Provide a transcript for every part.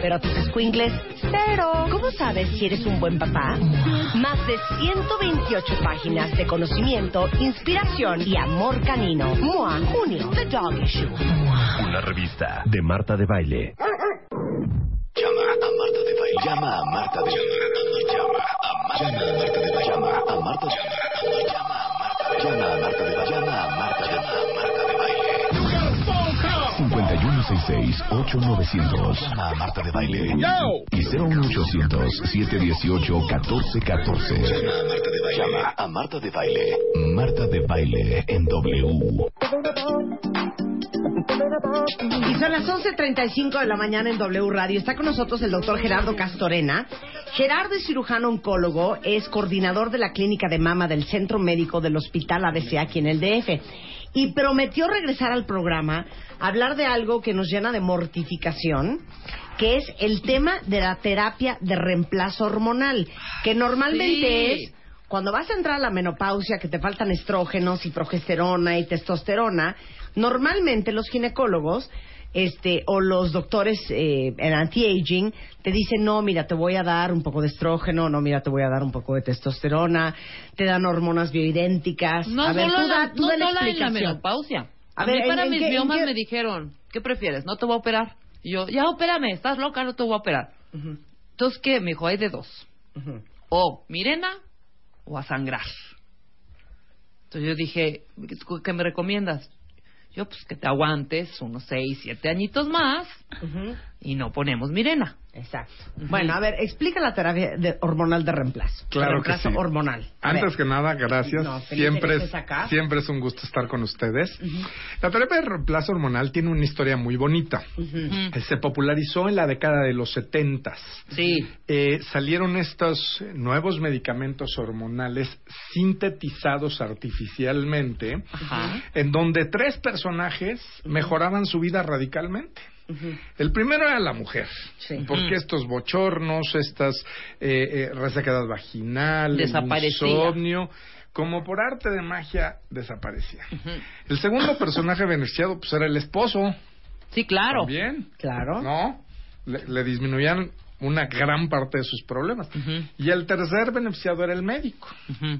pero a tus escuingles, cero. ¿Cómo sabes si eres un buen papá? Más de 128 páginas de conocimiento, inspiración y amor canino. MOA, junio, The Dog Issue. Una revista de Marta de Baile. Llama a Marta de Baile. Llama a Marta de Baile. Llama a Marta de Baile. Llama a Marta de Baile. Llama a Marta de Baile. Llama a Marta de Baile. Llama a Marta de Baile. 5166-8900. Llama a Marta de Baile. Y 01800-718-1414. Llama a Marta de Baile. Marta de Baile en W. Y son las 11.35 de la mañana en W Radio. Está con nosotros el doctor Gerardo Castorena. Gerardo es cirujano oncólogo, es coordinador de la clínica de mama del Centro Médico del Hospital ABC aquí en el DF. Y prometió regresar al programa a hablar de algo que nos llena de mortificación, que es el tema de la terapia de reemplazo hormonal, que normalmente es cuando vas a entrar a la menopausia, que te faltan estrógenos y progesterona y testosterona, normalmente los ginecólogos este, o los doctores eh, en anti-aging te dicen, no, mira, te voy a dar un poco de estrógeno, no, mira, te voy a dar un poco de testosterona, te dan hormonas bioidénticas. No a ver, solo tú la, da, tú no da la en la menopausia. A A, ver, mí ¿en- para en mis qué- biomas qué- me dijeron, ¿qué prefieres? No te voy a operar. Y yo, ya opérame, estás loca, no te voy a operar. Entonces, ¿qué? Me dijo, hay de dos. O Mirena o a sangrar. Entonces yo dije, ¿qué me recomiendas? Yo, pues que te aguantes unos seis, siete añitos más Ujú. Y no ponemos Mirena. Exacto. Bueno, a ver, explica la terapia de- hormonal de reemplazo. Claro De que reemplazo sí. hormonal. A Antes ver. que nada, gracias. No, siempre, es, acá. siempre es un gusto estar con ustedes. La terapia de reemplazo hormonal tiene una historia muy bonita. Se popularizó en la década de los setentas. Sí. Eh, salieron estos nuevos medicamentos hormonales sintetizados artificialmente, en donde tres personajes mejoraban su vida radicalmente. El primero era la mujer, Sí. porque estos bochornos, estas eh, eh, resequedad vaginal, insomnio, como por arte de magia desaparecía. El segundo personaje beneficiado pues era el esposo, Sí, claro. también, Claro. ¿no? Le, le disminuían una gran parte de sus problemas. Y el tercer beneficiado era el médico,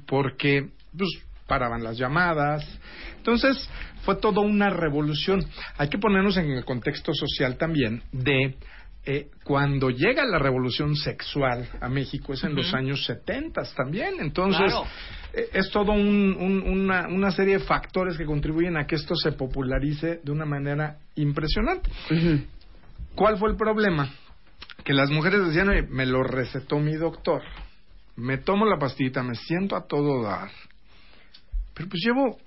porque pues paraban las llamadas. Entonces, fue toda una revolución. Hay que ponernos en el contexto social también de eh, cuando llega la revolución sexual a México, es en los años 70 también. Entonces, Claro. eh, es todo un- un- una, una serie de factores que contribuyen a que esto se popularice de una manera impresionante. ¿Cuál fue el problema? Que las mujeres decían, "Oye, me lo recetó mi doctor, me tomo la pastillita, me siento a todo dar, pero pues llevo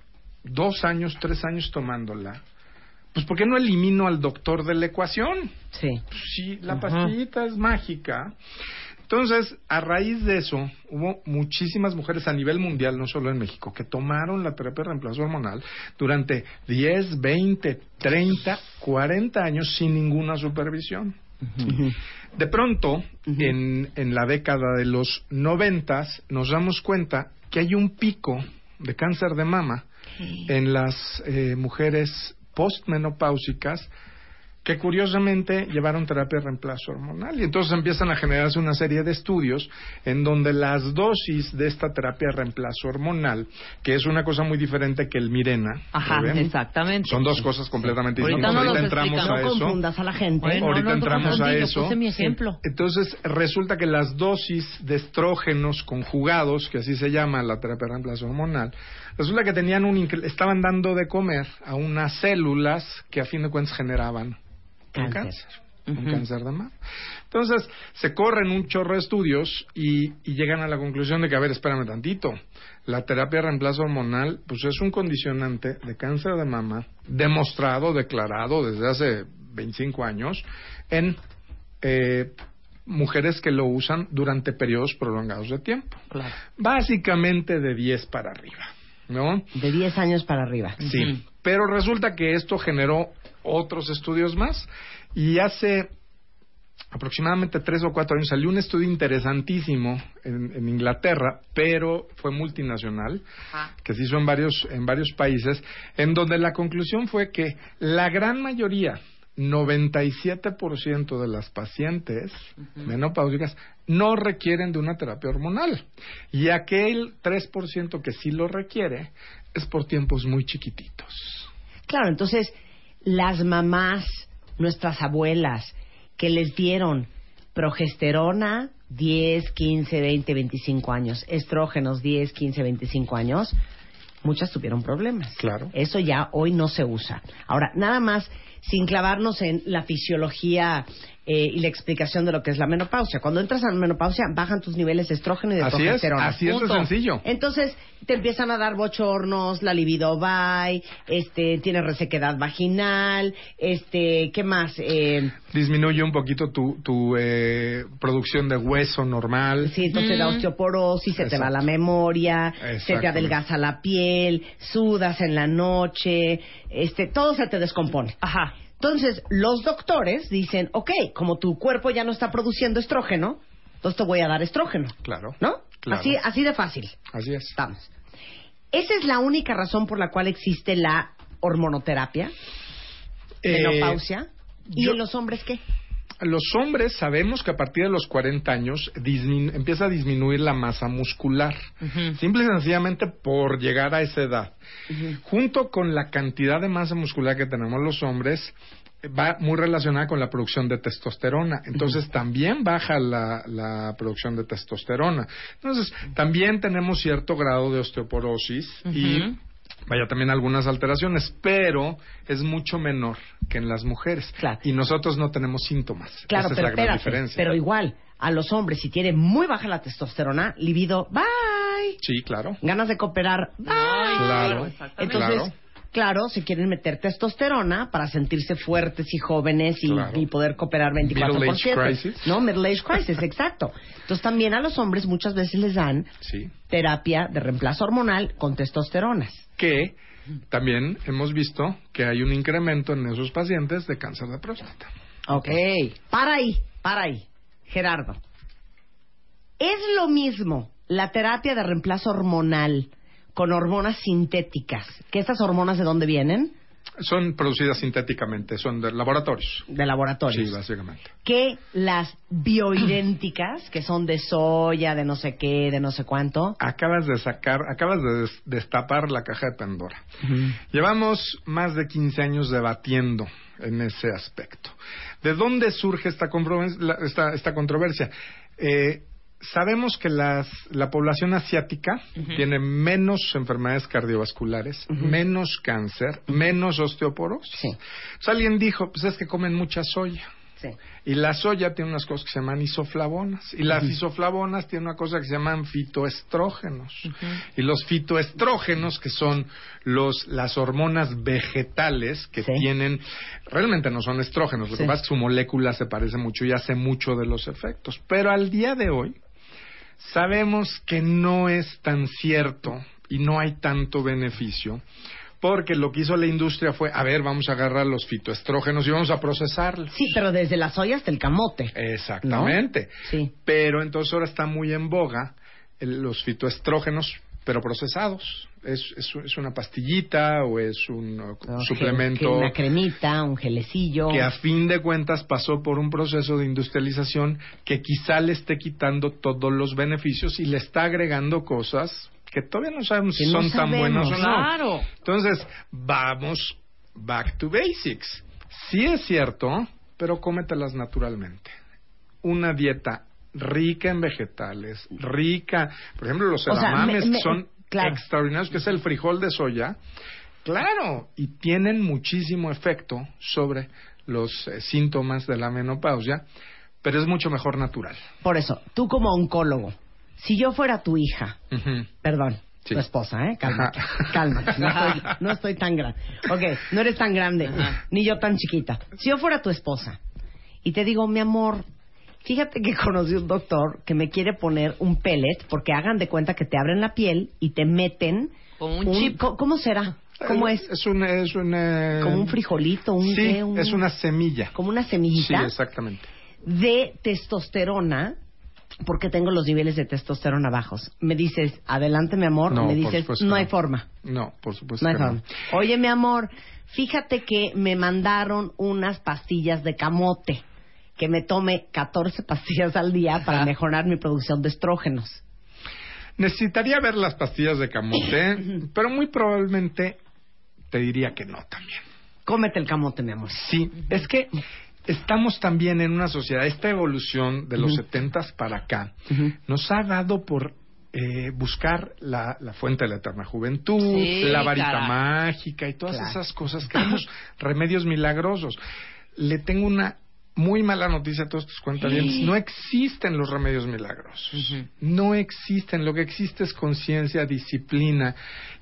dos años, tres años tomándola, pues ¿por qué no elimino al doctor de la ecuación? Sí. Pues sí, la pastillita es mágica. Entonces, a raíz de eso, hubo muchísimas mujeres a nivel mundial, no solo en México, que tomaron la terapia de reemplazo hormonal durante 10, 20, 30, 40 años sin ninguna supervisión. De pronto, en, en la década de los noventas, nos damos cuenta que hay un pico de cáncer de mama en las eh, mujeres postmenopáusicas que curiosamente llevaron terapia de reemplazo hormonal y entonces empiezan a generarse una serie de estudios en donde las dosis de esta terapia de reemplazo hormonal, que es una cosa muy diferente que el Mirena, Ajá, exactamente. son dos cosas completamente Ahorita distintas. no Ahorita nos entramos explica, a No eso. confundas a la gente. Bueno, Ahorita no, entramos a eso. puse mi ejemplo. Entonces resulta que las dosis de estrógenos conjugados, que así se llama la terapia de reemplazo hormonal, resulta que tenían un estaban dando de comer a unas células que a fin de cuentas generaban un Cáncer. un cáncer de mama. Entonces se corren un chorro de estudios y, y llegan a la conclusión de que, a ver, espérame tantito, la terapia de reemplazo hormonal, pues es un condicionante de cáncer de mama demostrado, declarado desde hace 25 años en eh, mujeres que lo usan durante periodos prolongados de tiempo. Claro. Básicamente de 10 para arriba, ¿no? De 10 años para arriba. Sí, pero resulta que esto generó otros estudios más y hace aproximadamente tres o cuatro años salió un estudio interesantísimo en, en Inglaterra, pero fue multinacional, Ajá. que se hizo en varios, en varios países, en donde la conclusión fue que la gran mayoría, 97% de las pacientes menopáusicas no requieren de una terapia hormonal. Y aquel 3% que sí lo requiere es por tiempos muy chiquititos. Claro, entonces las mamás, nuestras abuelas, que les dieron progesterona 10, 15, 20, 25 años, estrógenos 10, 15, 25 años, muchas tuvieron problemas. Claro. Eso ya hoy no se usa. Ahora, nada más, sin clavarnos en la fisiología eh, y la explicación de lo que es la menopausia. Cuando entras a la menopausia, bajan tus niveles de estrógeno y de Así es, progesterona. es de Punto. sencillo. Entonces, te empiezan a dar bochornos, la libido va, este, tienes resequedad vaginal, este, ¿qué más? Eh, Disminuye un poquito tu, tu eh, producción de hueso normal. sí, entonces da Mm. osteoporosis, se te va la memoria, se te adelgaza la piel, sudas en la noche, este, todo se te descompone. Ajá. Entonces, los doctores dicen, ok, como tu cuerpo ya no está produciendo estrógeno, entonces te voy a dar estrógeno, Claro. ¿no? Claro. Así, así de fácil. Así es. Estamos. Esa es la única razón por la cual existe la hormonoterapia, Eh, menopausia. ¿Y yo- en los hombres qué? Los hombres sabemos que a partir de los 40 años empieza a disminuir la masa muscular. Ujú. Simple y sencillamente por llegar a esa edad. Junto con la cantidad de masa muscular que tenemos los hombres, va muy relacionada con la producción de testosterona. Entonces también baja la, la producción de testosterona. Entonces también tenemos cierto grado de osteoporosis y. vaya también algunas alteraciones, pero es mucho menor que en las mujeres. Claro. Y nosotros no tenemos síntomas. Claro, Esa pero es la gran espérate, diferencia. pero igual, a los hombres, si tiene muy baja la testosterona, libido, bye. Sí, claro. Ganas de cooperar, bye. Claro. exactamente. Entonces, Claro. Claro. se quieren meter testosterona para sentirse fuertes y jóvenes y, Claro. y poder cooperar 24 Middle por age 7. crisis. No, middle age crisis, exacto. Entonces también a los hombres muchas veces les dan Sí. terapia de reemplazo hormonal con testosteronas. Que también hemos visto que hay un incremento en esos pacientes de cáncer de próstata. Ok. Para ahí, para ahí. Gerardo. ¿Es lo mismo la terapia de reemplazo hormonal con hormonas sintéticas? ¿Que estas hormonas de dónde vienen? Son producidas sintéticamente, son de laboratorios. De laboratorios. Sí, básicamente. que las bioidénticas, que son de soya, de no sé qué, de no sé cuánto. Acabas de sacar, acabas de des- destapar la caja de Pandora. Llevamos más de 15 años debatiendo en ese aspecto. ¿De dónde surge esta, esta, esta controversia? Eh, sabemos que las, la población asiática tiene menos enfermedades cardiovasculares, menos cáncer, menos osteoporosis. Sí. Entonces alguien dijo, pues es que comen mucha soya. Sí. Y la soya tiene unas cosas que se llaman isoflavonas. Y las isoflavonas tienen una cosa que se llaman fitoestrógenos. Y los fitoestrógenos, que son los, las hormonas vegetales que Sí. tienen, realmente no son estrógenos. Lo Sí. que pasa es que su molécula se parece mucho y hace mucho de los efectos. Pero al día de hoy, sabemos que no es tan cierto y no hay tanto beneficio. Porque lo que hizo la industria fue, a ver, vamos a agarrar los fitoestrógenos y vamos a procesarlos. Sí, pero desde la soya hasta el camote. Exactamente. Sí. Pero entonces ahora está muy en boga los fitoestrógenos, pero procesados. Es, es, es una pastillita o es un uh, suplemento gel- Una cremita, un gelecillo. que a fin de cuentas pasó por un proceso de industrialización que quizá le esté quitando todos los beneficios y le está agregando cosas que todavía no sabemos si no son tan buenas o no. Claro. Entonces, vamos back to basics. Sí es cierto, pero cómetelas naturalmente. Una dieta rica en vegetales, rica, por ejemplo, los O sea, edamames me- me- que son claro. extraordinarios, que es el frijol de soya, claro, y tienen muchísimo efecto sobre los eh, síntomas de la menopausia, pero es mucho mejor natural. Por eso, tú como oncólogo, si yo fuera tu hija, perdón, Sí. tu esposa, ¿eh? Cálmate, Ajá. cálmate. No estoy, no estoy tan grande. Ok, no eres tan grande, Ajá. ni yo tan chiquita. Si yo fuera tu esposa y te digo, mi amor, fíjate que conocí un doctor que me quiere poner un pellet porque hagan de cuenta que te abren la piel y te meten Como un chip. ¿Cómo será? ¿Cómo es? Es un, es un, eh, Como un frijolito, un Sí, qué, un- es una semilla. como una Sí, semillita exactamente. de testosterona porque tengo los niveles de testosterona bajos. Me dices, adelante mi amor, No, me por dices, supuesto no hay no. forma. No, por supuesto No hay que forma. no. Oye, mi amor, fíjate que me mandaron unas pastillas de camote, que me tome 14 pastillas al día para mejorar mi producción de estrógenos. Necesitaría ver las pastillas de camote, pero muy probablemente te diría que no también. Cómete el camote, mi amor. Sí, es que estamos también en una sociedad, esta evolución de los setentas para acá nos ha dado por eh, buscar la, la fuente de la eterna juventud, Sí, la varita mágica y todas Claro. esas cosas, queremos remedios milagrosos. Le tengo una muy mala noticia a todos tus cuentavientes. Sí. No existen los remedios milagrosos. Ujú. No existen. Lo que existe es conciencia, disciplina,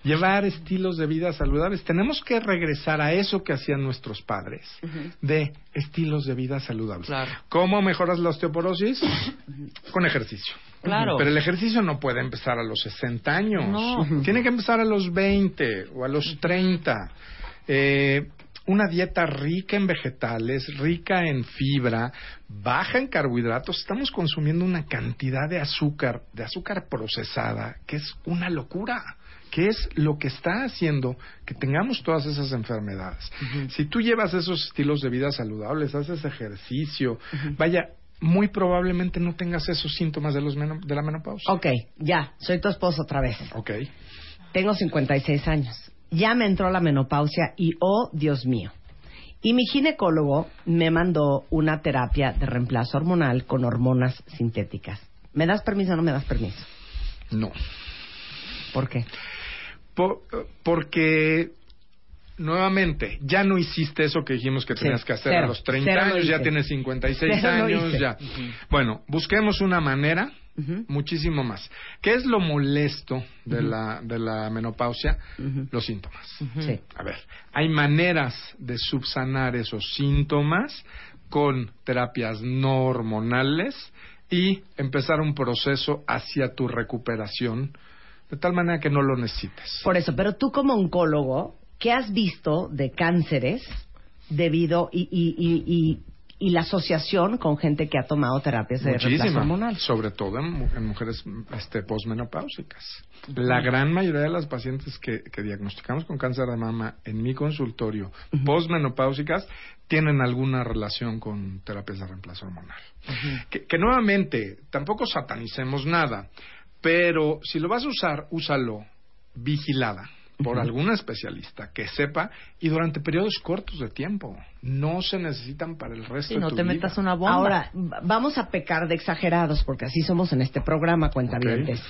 llevar estilos de vida saludables. Tenemos que regresar a eso que hacían nuestros padres, de estilos de vida saludables. Claro. ¿Cómo mejoras la osteoporosis? Con ejercicio. Claro. Pero el ejercicio no puede empezar a los 60 años. No. Tiene que empezar a los 20 o a los 30. Eh, una dieta rica en vegetales, rica en fibra, baja en carbohidratos. Estamos consumiendo una cantidad de azúcar, de azúcar procesada, que es una locura que es lo que está haciendo que tengamos todas esas enfermedades. Si tú llevas esos estilos de vida saludables, haces ejercicio, vaya, muy probablemente no tengas esos síntomas de, los de la menopausia. Ok, ya, soy tu esposo otra vez. Ok. Tengo 56 años. Ya me entró la menopausia y, oh, Dios mío. Y mi ginecólogo me mandó una terapia de reemplazo hormonal con hormonas sintéticas. ¿Me das permiso o no me das permiso? No. ¿Por qué? Por- porque nuevamente ya no hiciste eso que dijimos que tenías que hacer cero, a los 30 cero lo años, ya tienes 56 Cero lo años, ya. Bueno, busquemos una manera muchísimo más. ¿Qué es lo molesto de la de la menopausia? Los síntomas. Sí. A ver, hay maneras de subsanar esos síntomas con terapias no hormonales y empezar un proceso hacia tu recuperación de tal manera que no lo necesites. Por eso, pero tú como oncólogo, ¿qué has visto de cánceres debido y, y, y, y, y la asociación con gente que ha tomado terapias de reemplazo hormonal? sobre todo en, mu- en mujeres este, posmenopáusicas. La gran mayoría de las pacientes que, que diagnosticamos con cáncer de mama en mi consultorio posmenopáusicas tienen alguna relación con terapias de reemplazo hormonal. que, que nuevamente, tampoco satanicemos nada, pero si lo vas a usar, úsalo vigilada por algún especialista que sepa y durante periodos cortos de tiempo. No se necesitan para el resto Sí, de no tu te vida. metas una bomba. Ahora, vamos a pecar de exagerados, porque así somos en este programa, cuentavientes.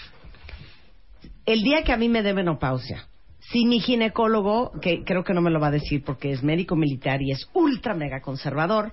El día que a mí me dé menopausia, si mi ginecólogo, que creo que no me lo va a decir porque es médico militar y es ultra mega conservador,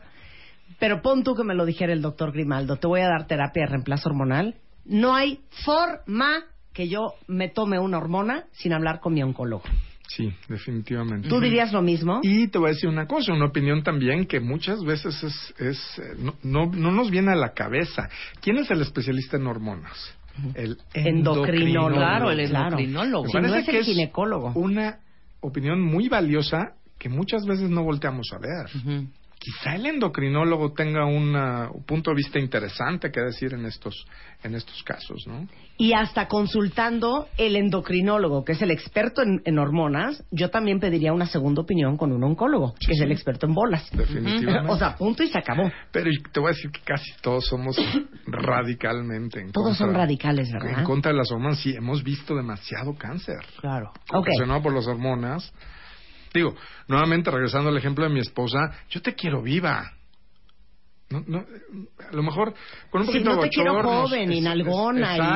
pero pon tú que me lo dijera el doctor Grimaldo, te voy a dar terapia de reemplazo hormonal, no hay forma que yo me tome una hormona sin hablar con mi oncólogo. Sí, definitivamente. ¿Tú dirías lo mismo? Y te voy a decir una cosa, una opinión también que muchas veces es, es eh, no, no, no nos viene a la cabeza. ¿Quién es el especialista en hormonas? El Endocrinólogo. Claro, el Claro. endocrinólogo. Si no es el es ginecólogo. Una opinión muy valiosa que muchas veces no volteamos a ver. Ujú. Quizá el endocrinólogo tenga una- un punto de vista interesante que decir en estos, en estos casos, ¿no? Y hasta consultando el endocrinólogo, que es el experto en, en hormonas, yo también pediría una segunda opinión con un oncólogo, que es el experto en bolas. Definitivamente. O sea, punto y se acabó. Pero te voy a decir que casi todos somos radicalmente en Todos son contra- radicales, ¿verdad? En contra de las hormonas, sí, hemos visto demasiado cáncer. Claro. Ok. Ocasionado por las hormonas. Digo, nuevamente regresando al ejemplo de mi esposa, yo te quiero viva. No, no, a lo mejor con un Sí, poquito no de te quiero joven es-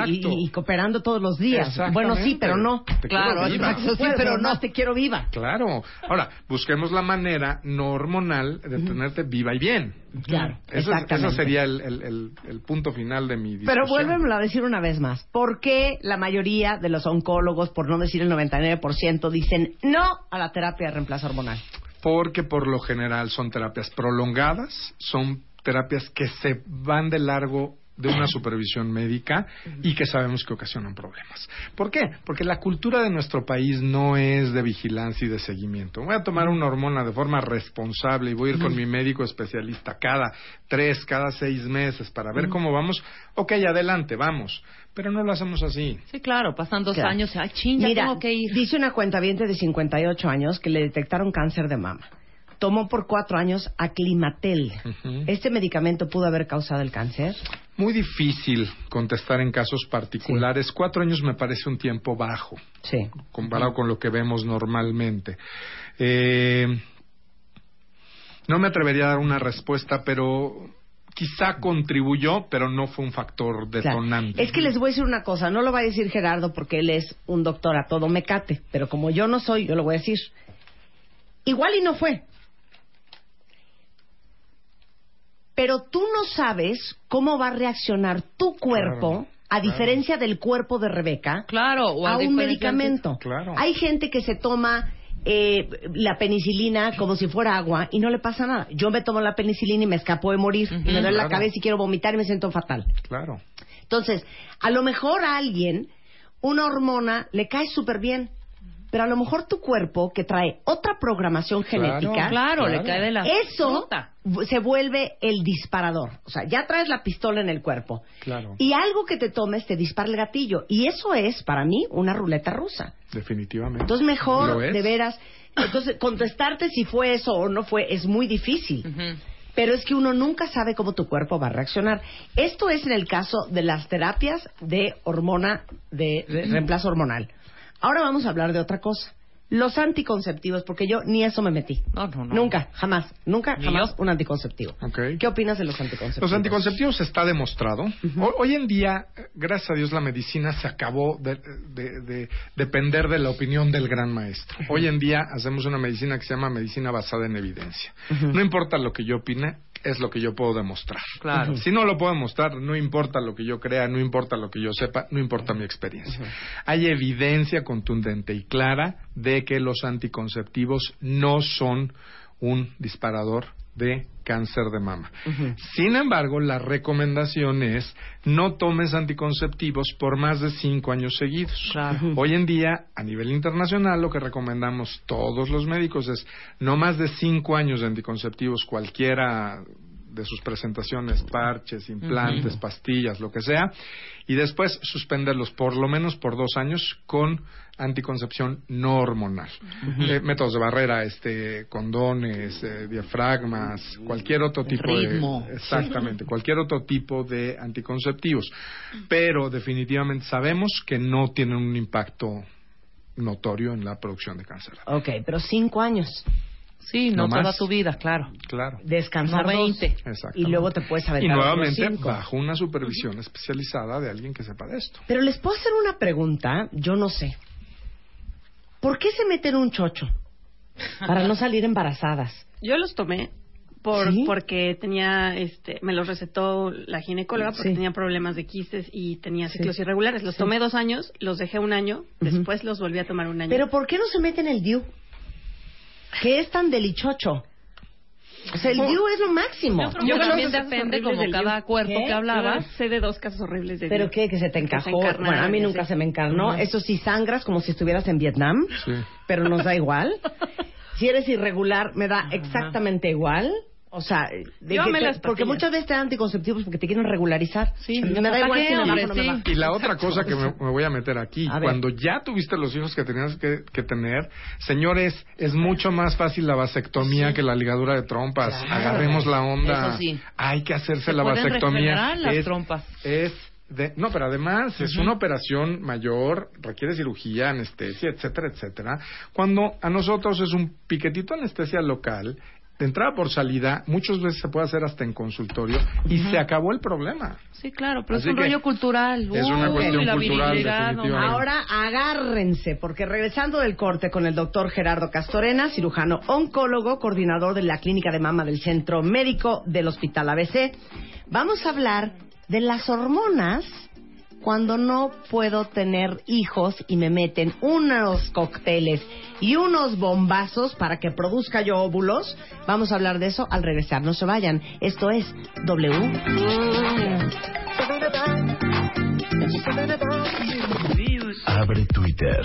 y es- cooperando todos los días. Bueno, sí, pero no. Te quiero Claro, viva. exacto. sí, pero no. te quiero viva. Claro. Ahora, busquemos la manera no hormonal de tenerte viva y bien. Claro, Ese, es- exactamente. sería el, el- el- el punto final de mi discusión. Pero vuélvemelo a decir una vez más. ¿Por qué la mayoría de los oncólogos, por no decir el 99%, dicen no a la terapia de reemplazo hormonal? Porque por lo general son terapias prolongadas, son terapias que se van de largo de una supervisión médica y que sabemos que ocasionan problemas. ¿Por qué? Porque la cultura de nuestro país no es de vigilancia y de seguimiento. Voy a tomar una hormona de forma responsable y voy a ir con mi médico especialista cada tres, cada seis meses para ver cómo vamos. Ok, adelante, vamos. Pero no lo hacemos así. Sí, claro, pasan dos Claro. años, ay, ching, ya Mira, tengo que ir. dice una cuenta de 58 años que le detectaron cáncer de mama. Tomó por cuatro años aclimatel. Ujú. ¿Este medicamento pudo haber causado el cáncer? Muy difícil contestar en casos particulares. Cuatro años me parece un tiempo bajo. Sí. comparado con lo que vemos normalmente. Eh, no me atrevería a dar una respuesta, pero quizá contribuyó, pero no fue un factor Claro. detonante. Es que les voy a decir una cosa, no lo va a decir Gerardo porque él es un doctor a todo mecate, pero como yo no soy, yo lo voy a decir. Igual y no fue. Pero tú no sabes cómo va a reaccionar tu cuerpo, Claro, a claro. diferencia del cuerpo de Rebeca, Claro, o a un medicamento. Claro. Hay gente que se toma eh, la penicilina como si fuera agua y no le pasa nada. Yo me tomo la penicilina y me escapo de morir y me duele la cabeza y quiero vomitar y me siento fatal. Claro. Entonces, a lo mejor a alguien una hormona le cae súper bien, pero a lo mejor tu cuerpo, que trae otra programación Claro, genética, Claro, le Claro. cae de la eso fruta. se vuelve el disparador. O sea, ya traes la pistola en el cuerpo. Claro. Y algo que te tomes te dispara el gatillo. Y eso es, para mí, una ruleta rusa. Definitivamente. Entonces, mejor, de veras. Entonces, contestarte si fue eso o no fue es muy difícil. Pero es que uno nunca sabe cómo tu cuerpo va a reaccionar. Esto es en el caso de las terapias de hormona, de re- reemplazo hormonal. Ahora vamos a hablar de otra cosa. Los anticonceptivos, porque yo ni eso me metí. No, no, no. Nunca, jamás, nunca, Ni jamás yo. un anticonceptivo. Ok. ¿Qué opinas de los anticonceptivos? Los anticonceptivos está demostrado. Ho- Hoy en día, gracias a Dios, la medicina se acabó de, de- de depender de la opinión del gran maestro. Hoy en día hacemos una medicina que se llama medicina basada en evidencia. No importa lo que yo opine, es lo que yo puedo demostrar. Claro. Si no lo puedo demostrar, no importa lo que yo crea, no importa lo que yo sepa, no importa mi experiencia. Hay evidencia contundente y clara de que los anticonceptivos no son un disparador de cáncer de mama. Sin embargo, la recomendación es no tomes anticonceptivos por más de cinco años seguidos. Claro. Hoy en día, a nivel internacional, lo que recomendamos todos los médicos es no más de cinco años de anticonceptivos, cualquiera de sus presentaciones, parches, implantes, pastillas, lo que sea, y después suspenderlos por lo menos por dos años con anticoncepción no hormonal. Eh, métodos de barrera, este, condones, eh, diafragmas, cualquier otro tipo ritmo. de... Exactamente, cualquier otro tipo de anticonceptivos. Pero definitivamente sabemos que no tienen un impacto notorio en la producción de cáncer. Ok, pero cinco años. Sí, no, No toda más. tu vida, claro. Claro. Descansar No dos, 20. Exactamente. y luego te puedes aventar Y nuevamente bajo una supervisión especializada de alguien que sepa de esto. Pero les puedo hacer una pregunta, yo no sé. ¿Por qué se meten un chocho? Para no salir embarazadas. Yo los tomé por, ¿Sí? porque tenía, este, me los recetó la ginecóloga porque Sí. tenía problemas de quistes y tenía Sí. ciclos irregulares. Los Sí. tomé dos años, los dejé un año, después los volví a tomar un año. Pero ¿por qué no se meten el DIU? ¿Qué es tan delichocho? O sea, el DIU es lo máximo. Yo creo Yo que creo también que depende como del cada cuerpo ¿Qué? que hablabas. Sé de dos casos horribles de ¿Pero Diu. qué? ¿Que se te Que se encajó? bueno, a mí nunca se me encarnó. Eso sí, sangras como si estuvieras en Vietnam, Sí. pero nos da igual. Si eres irregular, me da exactamente igual. O sea, de Yo que amé te- las porque muchas veces te dan anticonceptivos porque te quieren regularizar. Sí, me da ¿para igual qué, si me hombre? no me Sí. bajo. Y la otra cosa que me, me voy a meter aquí, A cuando ya tuviste los hijos que tenías que, que tener, señores, es mucho más fácil la vasectomía que la ligadura de trompas. Claro. Agarremos la onda. Eso sí. Hay que hacerse Se la vasectomía. las es, trompas. es de, no, pero además es una operación mayor, requiere cirugía, anestesia, etcétera, etcétera. Cuando a nosotros es un piquetito de anestesia local, de entrada por salida, muchas veces se puede hacer hasta en consultorio y se acabó el problema. Sí, claro, pero Así es un rollo cultural. es una Uy, cuestión la cultural, no. Ahora agárrense, porque regresando del corte con el doctor Gerardo Castorena, cirujano oncólogo, coordinador de la clínica de mama del Centro Médico del Hospital ABC, vamos a hablar de las hormonas cuando no puedo tener hijos y me meten unos cócteles y unos bombazos para que produzca yo óvulos. Vamos a hablar de eso al regresar. No se vayan. Esto es W. Abre Twitter.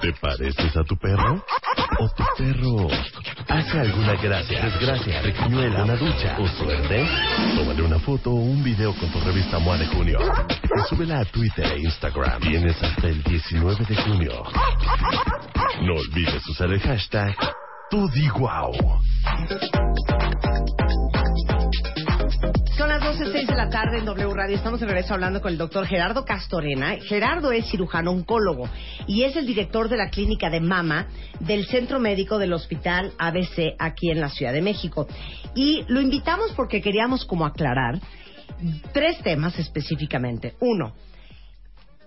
¿Te pareces a tu perro? ¿O tu perro hace alguna gracia, desgracia, requiñuela, una ducha o suerte? Tómale una foto o un video con tu revista MOA de junio. Y súbela a Twitter e Instagram. Tienes hasta el 19 de junio. No olvides usar el hashtag TudiWow. 12, 6 de la tarde en W Radio. Estamos de regreso hablando con el doctor Gerardo Castorena. Gerardo es cirujano oncólogo y es el director de la clínica de mama del Centro Médico del Hospital ABC aquí en la Ciudad de México. Y lo invitamos porque queríamos como aclarar tres temas específicamente. Uno,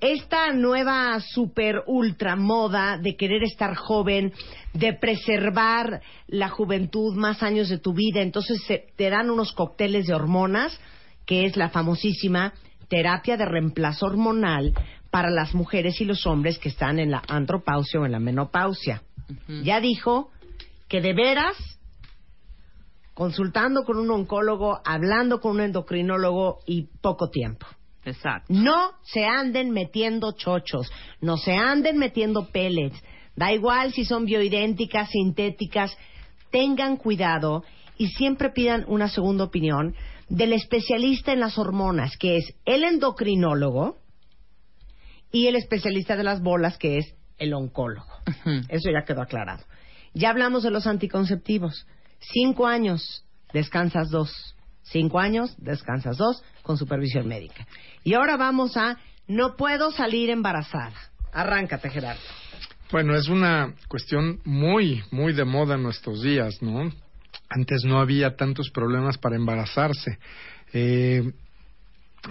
esta nueva super ultra moda de querer estar joven, de preservar la juventud más años de tu vida, entonces te dan unos cócteles de hormonas que es la famosísima terapia de reemplazo hormonal para las mujeres y los hombres que están en la andropausia o en la menopausia. Ya dijo que de veras consultando con un oncólogo, hablando con un endocrinólogo y poco tiempo. Exacto. No se anden metiendo chochos, no se anden metiendo pellets. Da igual si son bioidénticas, sintéticas, tengan cuidado y siempre pidan una segunda opinión del especialista en las hormonas, que es el endocrinólogo, y el especialista de las bolas, que es el oncólogo. Eso ya quedó aclarado. Ya hablamos de los anticonceptivos. Cinco años, descansas dos. Cinco años, descansas dos, con supervisión médica. Y ahora vamos a no puedo salir embarazada. Arráncate, Gerardo. Bueno, es una cuestión muy, muy de moda en nuestros días, ¿no? Antes no había tantos problemas para embarazarse. Eh,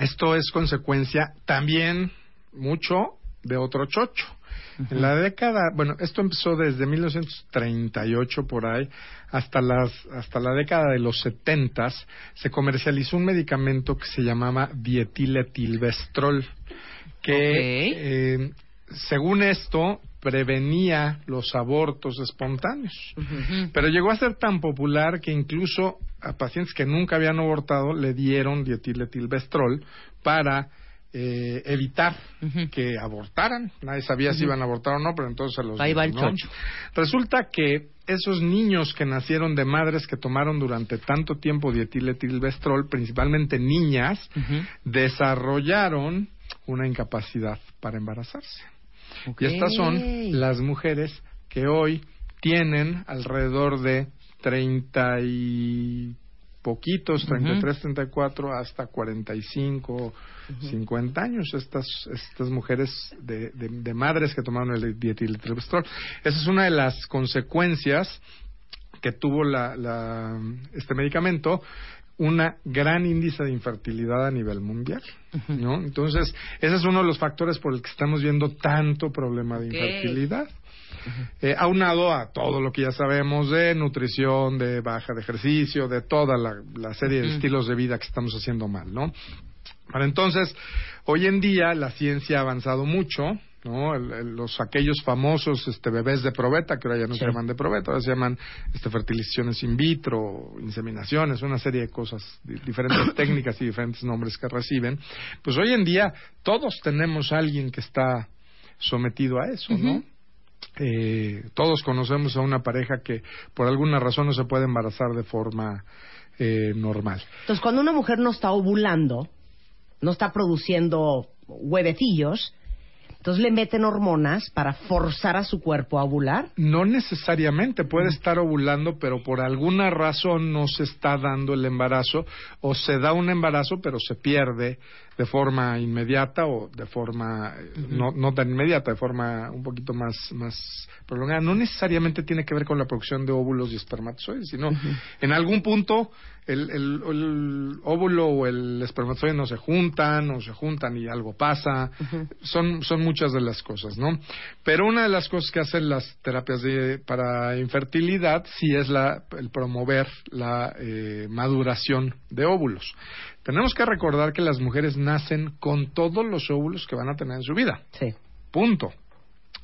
esto es consecuencia también mucho de otro chocho. En la década, bueno, esto empezó desde 1938 por ahí hasta las hasta la década de los 70 se comercializó un medicamento que se llamaba dietiletilvestrol que eh, según esto prevenía los abortos espontáneos. Pero llegó a ser tan popular que incluso a pacientes que nunca habían abortado le dieron dietiletilvestrol para eh, evitar que abortaran. Nadie sabía si iban a abortar o no, pero entonces se los Ahí va el. Resulta que esos niños que nacieron de madres que tomaron durante tanto tiempo dietiletilvestrol, principalmente niñas, desarrollaron una incapacidad para embarazarse. Y estas son las mujeres que hoy tienen alrededor de 30 y poquitos, 33, 34, hasta 45, 50 años, estas, estas mujeres de, de, de madres que tomaron el dietiletilvestrol. Esa es una de las consecuencias que tuvo la, la, este medicamento una gran índice de infertilidad a nivel mundial, ¿no? Entonces, ese es uno de los factores por el que estamos viendo tanto problema de infertilidad. Eh, aunado a todo lo que ya sabemos de nutrición, de baja de ejercicio, de toda la, la serie de estilos de vida que estamos haciendo mal, ¿no? Para entonces, hoy en día la ciencia ha avanzado mucho, ¿no? El- el- los aquellos famosos este bebés de probeta, que ahora ya no Sí. se llaman de probeta, ahora se llaman este fertilizaciones in vitro, inseminaciones, una serie de cosas, di- diferentes técnicas y diferentes nombres que reciben. Pues hoy en día todos tenemos a alguien que está sometido a eso, ¿no? Eh, todos conocemos a una pareja que por alguna razón no se puede embarazar de forma eh, normal. Entonces, cuando una mujer no está ovulando, no está produciendo huevecillos, Entonces le meten hormonas para forzar a su cuerpo a ovular. No necesariamente, puede estar ovulando, pero por alguna razón no se está dando el embarazo, o se da un embarazo, pero se pierde de forma inmediata o de forma no, no tan inmediata, de forma un poquito más, más prolongada. No necesariamente tiene que ver con la producción de óvulos y espermatozoides, sino en algún punto el, el, el óvulo o el espermatozoide no se juntan, o se juntan y algo pasa. Son, son muchas de las cosas, ¿no? Pero una de las cosas que hacen las terapias de, para infertilidad sí es la, el promover la eh, maduración de óvulos. Tenemos que recordar que las mujeres nacen con todos los óvulos que van a tener en su vida. Sí. Punto.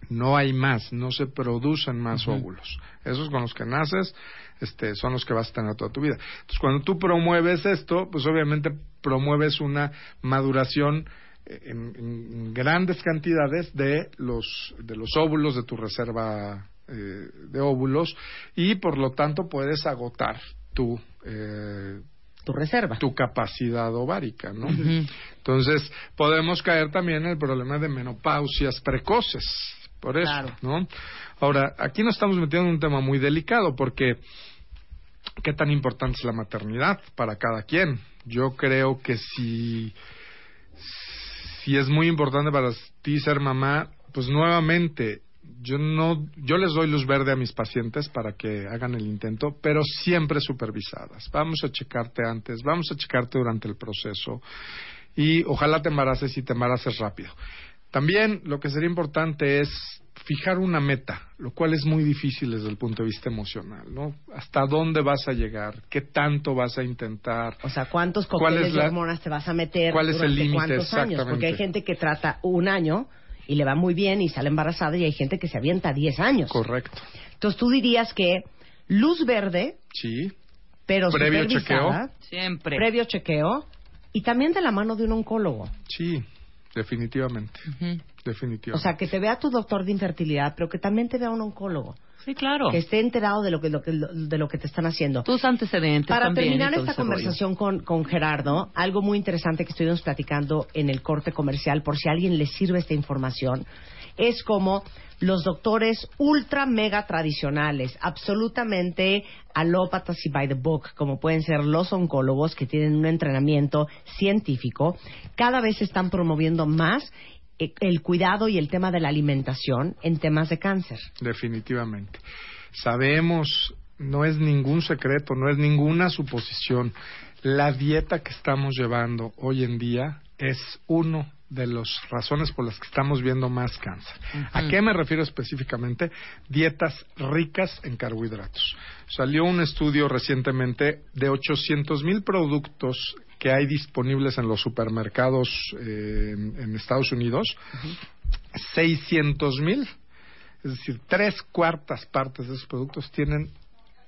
No hay más, no se producen más óvulos. Esos con los que naces este, son los que vas a tener toda tu vida. Entonces, cuando tú promueves esto, pues obviamente promueves una maduración eh, en, en grandes cantidades de los, de los óvulos de tu reserva eh, de óvulos y por lo tanto puedes agotar tu eh, Tu reserva. tu capacidad ovárica, ¿no? Entonces, podemos caer también en el problema de menopausias precoces, por eso, Claro. ¿no? Ahora, aquí nos estamos metiendo en un tema muy delicado porque qué tan importante es la maternidad para cada quien. Yo creo que si si es muy importante para ti ser mamá, pues nuevamente yo no yo les doy luz verde a mis pacientes para que hagan el intento, pero siempre supervisadas. Vamos a checarte antes, vamos a checarte durante el proceso y ojalá te embaraces y te embaraces rápido. También lo que sería importante es fijar una meta, lo cual es muy difícil desde el punto de vista emocional, ¿no? ¿Hasta dónde vas a llegar? ¿Qué tanto vas a intentar? O sea, ¿cuántos ¿Cuál cócteles es de hormonas te vas a meter cuál es el límite cuántos años? Porque exactamente? hay gente que trata un año y le va muy bien y sale embarazada y hay gente que se avienta 10 años. Correcto. Entonces tú dirías que luz verde, Sí. pero Previo supervisada, Siempre. previo chequeo y también de la mano de un oncólogo. Sí, definitivamente. Ujú. Definitivamente. O sea, que te vea tu doctor de infertilidad, pero que también te vea un oncólogo. Sí, claro. Que esté enterado de lo que, lo que- de lo que te están haciendo. Tus antecedentes Para también. terminar esta conversación con, con Gerardo, algo muy interesante que estuvimos platicando en el corte comercial, por si a alguien le sirve esta información, es como los doctores ultra mega tradicionales, absolutamente alópatas y by the book, como pueden ser los oncólogos que tienen un entrenamiento científico, cada vez están promoviendo más el cuidado y el tema de la alimentación en temas de cáncer. Definitivamente. Sabemos, no es ningún secreto, no es ninguna suposición. La dieta que estamos llevando hoy en día es uno de las razones por las que estamos viendo más cáncer. ¿A qué me refiero específicamente? Dietas ricas en carbohidratos. Salió un estudio recientemente de 800 mil productos que hay disponibles en los supermercados eh, en, en Estados Unidos. 600 mil es decir, tres cuartas partes de esos productos tienen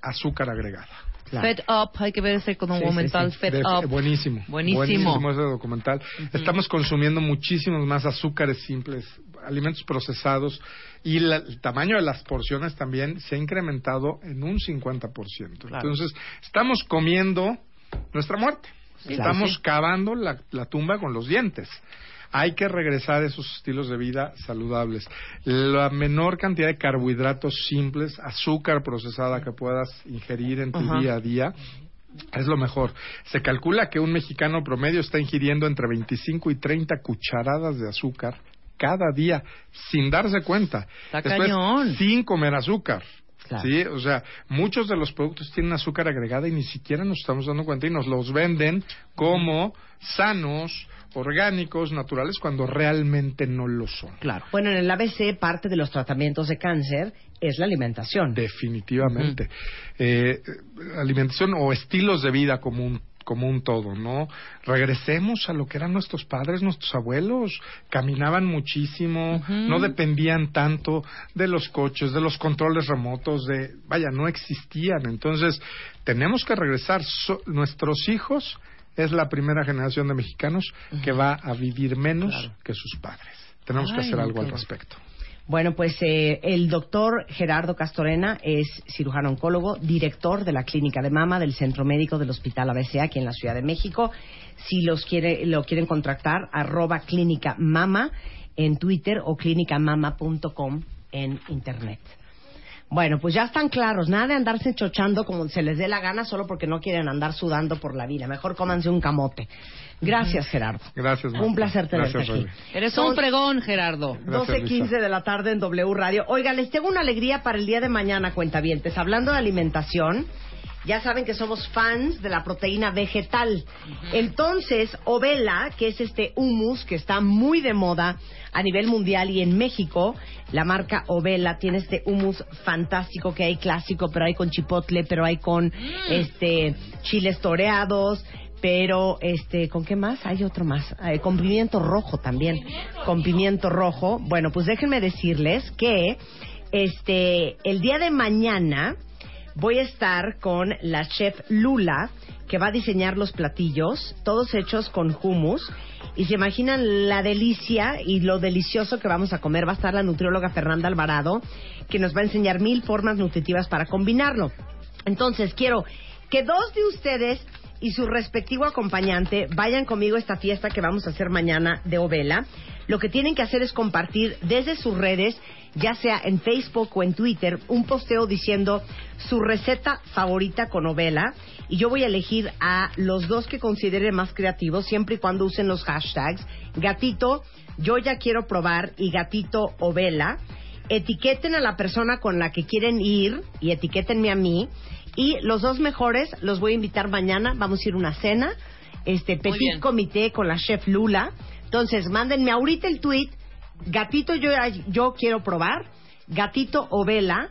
azúcar agregada. Claro. Fed Up, hay que ver ese documental sí, sí. Fed De- Up. buenísimo. Buenísimo. ese documental. Estamos consumiendo muchísimos más azúcares simples, alimentos procesados y la- el tamaño de las porciones también se ha incrementado en un 50%. Claro. Entonces, estamos comiendo nuestra muerte. Sí, estamos sí. cavando la, la tumba con los dientes. Hay que regresar a esos estilos de vida saludables. La menor cantidad de carbohidratos simples, azúcar procesada que puedas ingerir en tu Ajá. día a día, es lo mejor. Se calcula que un mexicano promedio está ingiriendo entre 25 y 30 cucharadas de azúcar cada día sin darse cuenta. Está Después, cañón. sin comer azúcar. Claro. Sí, o sea, muchos de los productos tienen azúcar agregada y ni siquiera nos estamos dando cuenta y nos los venden como sanos, orgánicos, naturales, cuando realmente no lo son. Claro. Bueno, en el ABC parte de los tratamientos de cáncer es la alimentación. Definitivamente. Eh, alimentación o estilos de vida como un como un todo, ¿no? Regresemos a lo que eran nuestros padres, nuestros abuelos. Caminaban muchísimo, no dependían tanto de los coches, de los controles remotos, de, vaya, no existían. Entonces, tenemos que regresar. So- nuestros hijos es la primera generación de mexicanos que va a vivir menos que sus padres. Tenemos que hacer algo al respecto. Bueno, pues eh, el doctor Gerardo Castorena es cirujano oncólogo, director de la clínica de mama del Centro Médico del Hospital ABC aquí en la Ciudad de México. Si los quiere, lo quieren contratar, arroba clínica mama en Twitter o clínicamama.com en Internet. Bueno, pues ya están claros. Nada de andarse chochando como se les dé la gana solo porque no quieren andar sudando por la vida. Mejor cómanse un camote. Gracias, Gerardo. Gracias, Marta. Un placer tenerte Gracias, aquí. Eres un fregón, Gerardo. Gracias, 12.15 de la tarde en W Radio. Oiga, les tengo una alegría para el día de mañana, cuentavientes. Hablando de alimentación, ya saben que somos fans de la proteína vegetal. Entonces, Ovela, que es este hummus que está muy de moda a nivel mundial y en México, la marca Ovela tiene este hummus fantástico que hay clásico, pero hay con chipotle, pero hay con este chiles toreados, pero este con qué más hay otro más. Eh, pimiento rojo también. Con pimiento rojo. Bueno pues déjenme decirles que este el día de mañana voy a estar con la chef Lula que va a diseñar los platillos todos hechos con hummus. Y se imaginan la delicia y lo delicioso que vamos a comer. Va a estar la nutrióloga Fernanda Alvarado que nos va a enseñar mil formas nutritivas para combinarlo. Entonces quiero que dos de ustedes y su respectivo acompañante vayan conmigo a esta fiesta que vamos a hacer mañana de Ovela. Lo que tienen que hacer es compartir desde sus redes, ya sea en Facebook o en Twitter, un posteo diciendo su receta favorita con Ovela. Y yo voy a elegir a los dos que considere más creativos, siempre y cuando usen los hashtags gatito, yo ya quiero probar y gatito Ovela. Etiqueten a la persona con la que quieren ir y etiquétenme a mí. Y los dos mejores los voy a invitar mañana. Vamos a ir a una cena. Este petit comité con la chef Lula. Entonces, mándenme ahorita el tweet. Gatito, yo, yo quiero probar. Gatito Ovela.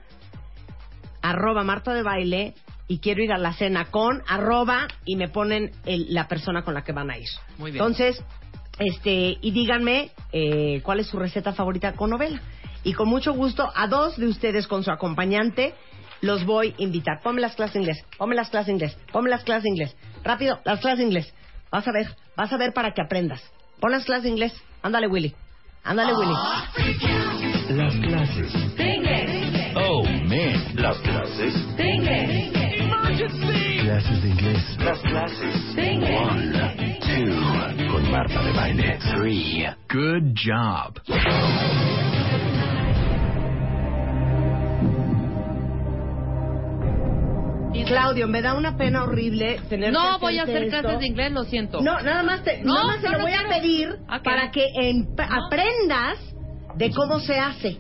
Arroba Marta de Baile. Y quiero ir a la cena con arroba y me ponen el- la persona con la que van a ir. Muy bien. Entonces, este, y díganme eh, cuál es su receta favorita con novela. Y con mucho gusto, a dos de ustedes con su acompañante, los voy a invitar. Ponme las clases de inglés, ponme las clases de inglés, ponme las clases de inglés. Rápido, las clases de inglés. Vas a ver, vas a ver para que aprendas. Pon las clases de inglés. Ándale, Willy. Ándale, Willy. Las clases. Oh, man. Las clases. Clases de inglés. Las clases. One, two. Con Marta de Baile. Three. Good job. Claudio, me da una pena horrible tener No que voy a hacer esto. clases de inglés, lo siento. No, nada más te, No, nada más te no, lo no voy a pedir Ok. para que en- aprendas de cómo se hace.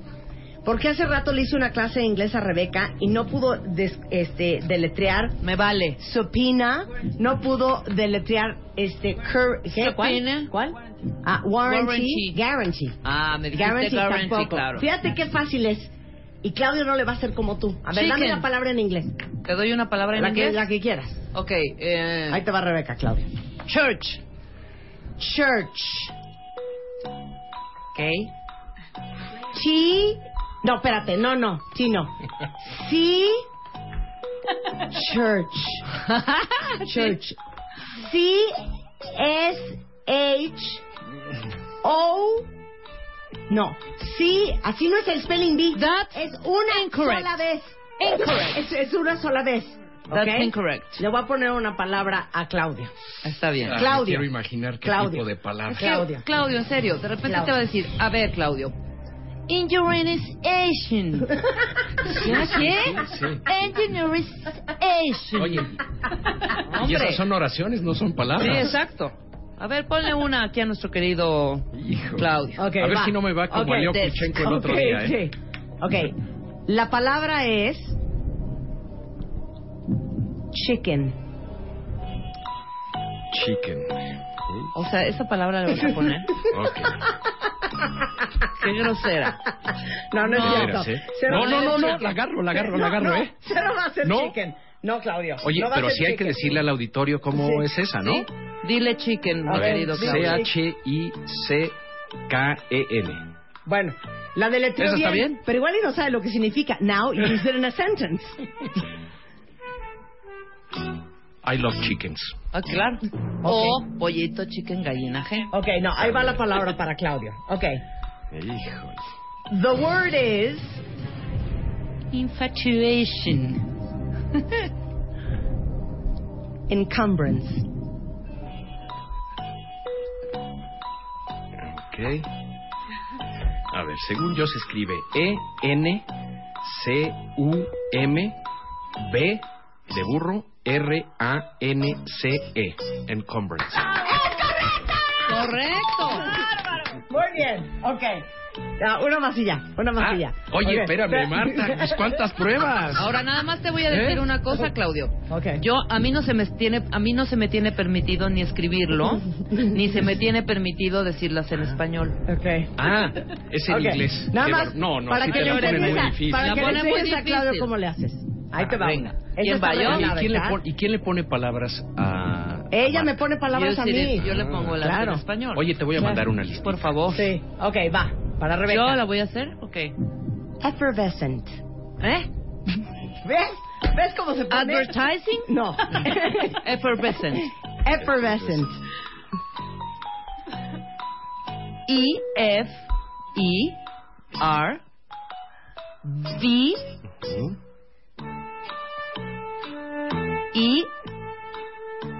Porque hace rato le hice una clase de inglés a Rebeca y no pudo des- este, deletrear Me vale. subpoena, no pudo deletrear este cur- ¿qué? ¿Cuál? ¿Cuál? Ah, warranty, Warranty. guarantee. Ah, me dijiste Guarantee guarantee, tampoco. claro. Fíjate qué fácil es. Y Claudio no le va a hacer como tú. A ver, dame la palabra en inglés. Te doy una palabra en La que, inglés. la que quieras. Ok, eh, Ahí te va Rebeca, Claudio. church. Church. Ok. T. No, espérate, no, no, T no. C. Church. Church. C. S. H. O. No. C. Así no es el spelling bee. That's es una incorrect. sola vez. Incorrect. Es, es una sola vez. That's ¿ok? incorrect. Le voy a poner una palabra a Claudio. Está bien. Ah, Claudio. Quiero imaginar qué Claudio. tipo de palabras. Claudio. Claudio, en serio, de repente Claudio. te va a decir, a ver, Claudio. Engineerization. ¿Sí? Sí. Engineerization. Oye, y esas son oraciones, no son Sí, palabras. exacto. A ver, ponle una aquí a nuestro querido Hijo. Claudio. Ok, a ver va. si no me va como Ok, a Leo des- Kuchenko el otro Ok, día, ¿eh? sí. Ok. La palabra es chicken. Chicken. O sea, esa palabra la vas a poner. Ok. Qué grosera. No, no, No. es cierto. ¿eh? Cero No, no, no, no, la agarro, la agarro, No, la agarro, no, ¿eh? Cero va a ser No. chicken. No, Claudio. Oye, no pero sí hay que decirle al auditorio cómo Sí. es esa, ¿no? ¿Sí? Dile chicken, mi querido. Claudio. C-H-I-C-K-E-N. Bueno, la deletreo ¿Esa está bien, bien? pero igual y no sabe lo que significa. Now use it in a sentence. I love chickens. Ah, claro. O pollito, chicken, gallina, G. Ok, no, ahí va la palabra para Claudio. Ok. Híjole. The word is Infatuation. encumbrance. Ok. A ver, según yo se escribe E-N-C-U-M B de burro R-A-N-C-E. Encumbrance. Correcto. Muy bien, ok. Ya, una masilla, una masilla. Ah, oye, Ok. espérame, Marta. pues, ¿Cuántas pruebas? Ahora nada más te voy a decir ¿Eh? una cosa, Claudio. Ok. Yo a mí no se me tiene a mí no se me tiene permitido ni escribirlo, ni se me tiene permitido decirlas en español. Ok. Ah, es en Ok. inglés. Nada Qué más, bar- No, no, para sí que te le lo ponen enseñes muy a- difícil. Para La que le pone muy enseñes a Claudio cómo le haces. Ahí Ah, te va. venga. ¿Quién va, yo? ¿Y quién, le pone, ¿Y quién le pone palabras a.? Ella a me pone palabras yo, a sí mí. yo le pongo las Claro. en español. Oye, te voy a mandar una lista. por favor. Sí. Ok, va. Para Rebeca. Yo la voy a hacer, ok. Effervescent. ¿Eh? ¿Ves? ¿Ves cómo se pone? Advertising. No. Effervescent. Effervescent. E F E R V E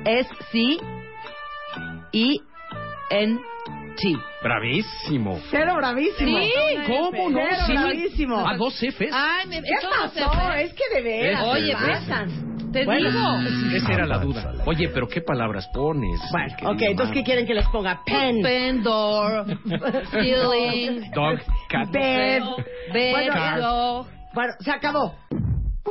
S C E N T. Bravísimo. Cero bravísimo. Sí, ¿Cómo no? Cero Sí. bravísimo. A dos Fs. Ay, me ¿Qué pasó? Es que de veras. Oye, pasan. Te Bueno. digo. Esa era la duda. Oye, pero ¿qué palabras pones? Bueno, ok, entonces ¿qué quieren que les ponga? Pen, Pen, door, ceiling, Dog, cat. bed. bed, Bueno. Bueno, se acabó.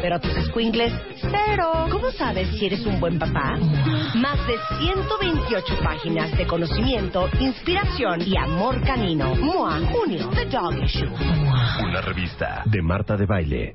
pero tus squinkles, cero. ¿Cómo sabes si eres un buen papá? Más de 128 páginas de conocimiento, inspiración y amor canino. MOA, junio, The Dog Issue. Una revista de Marta de Baile.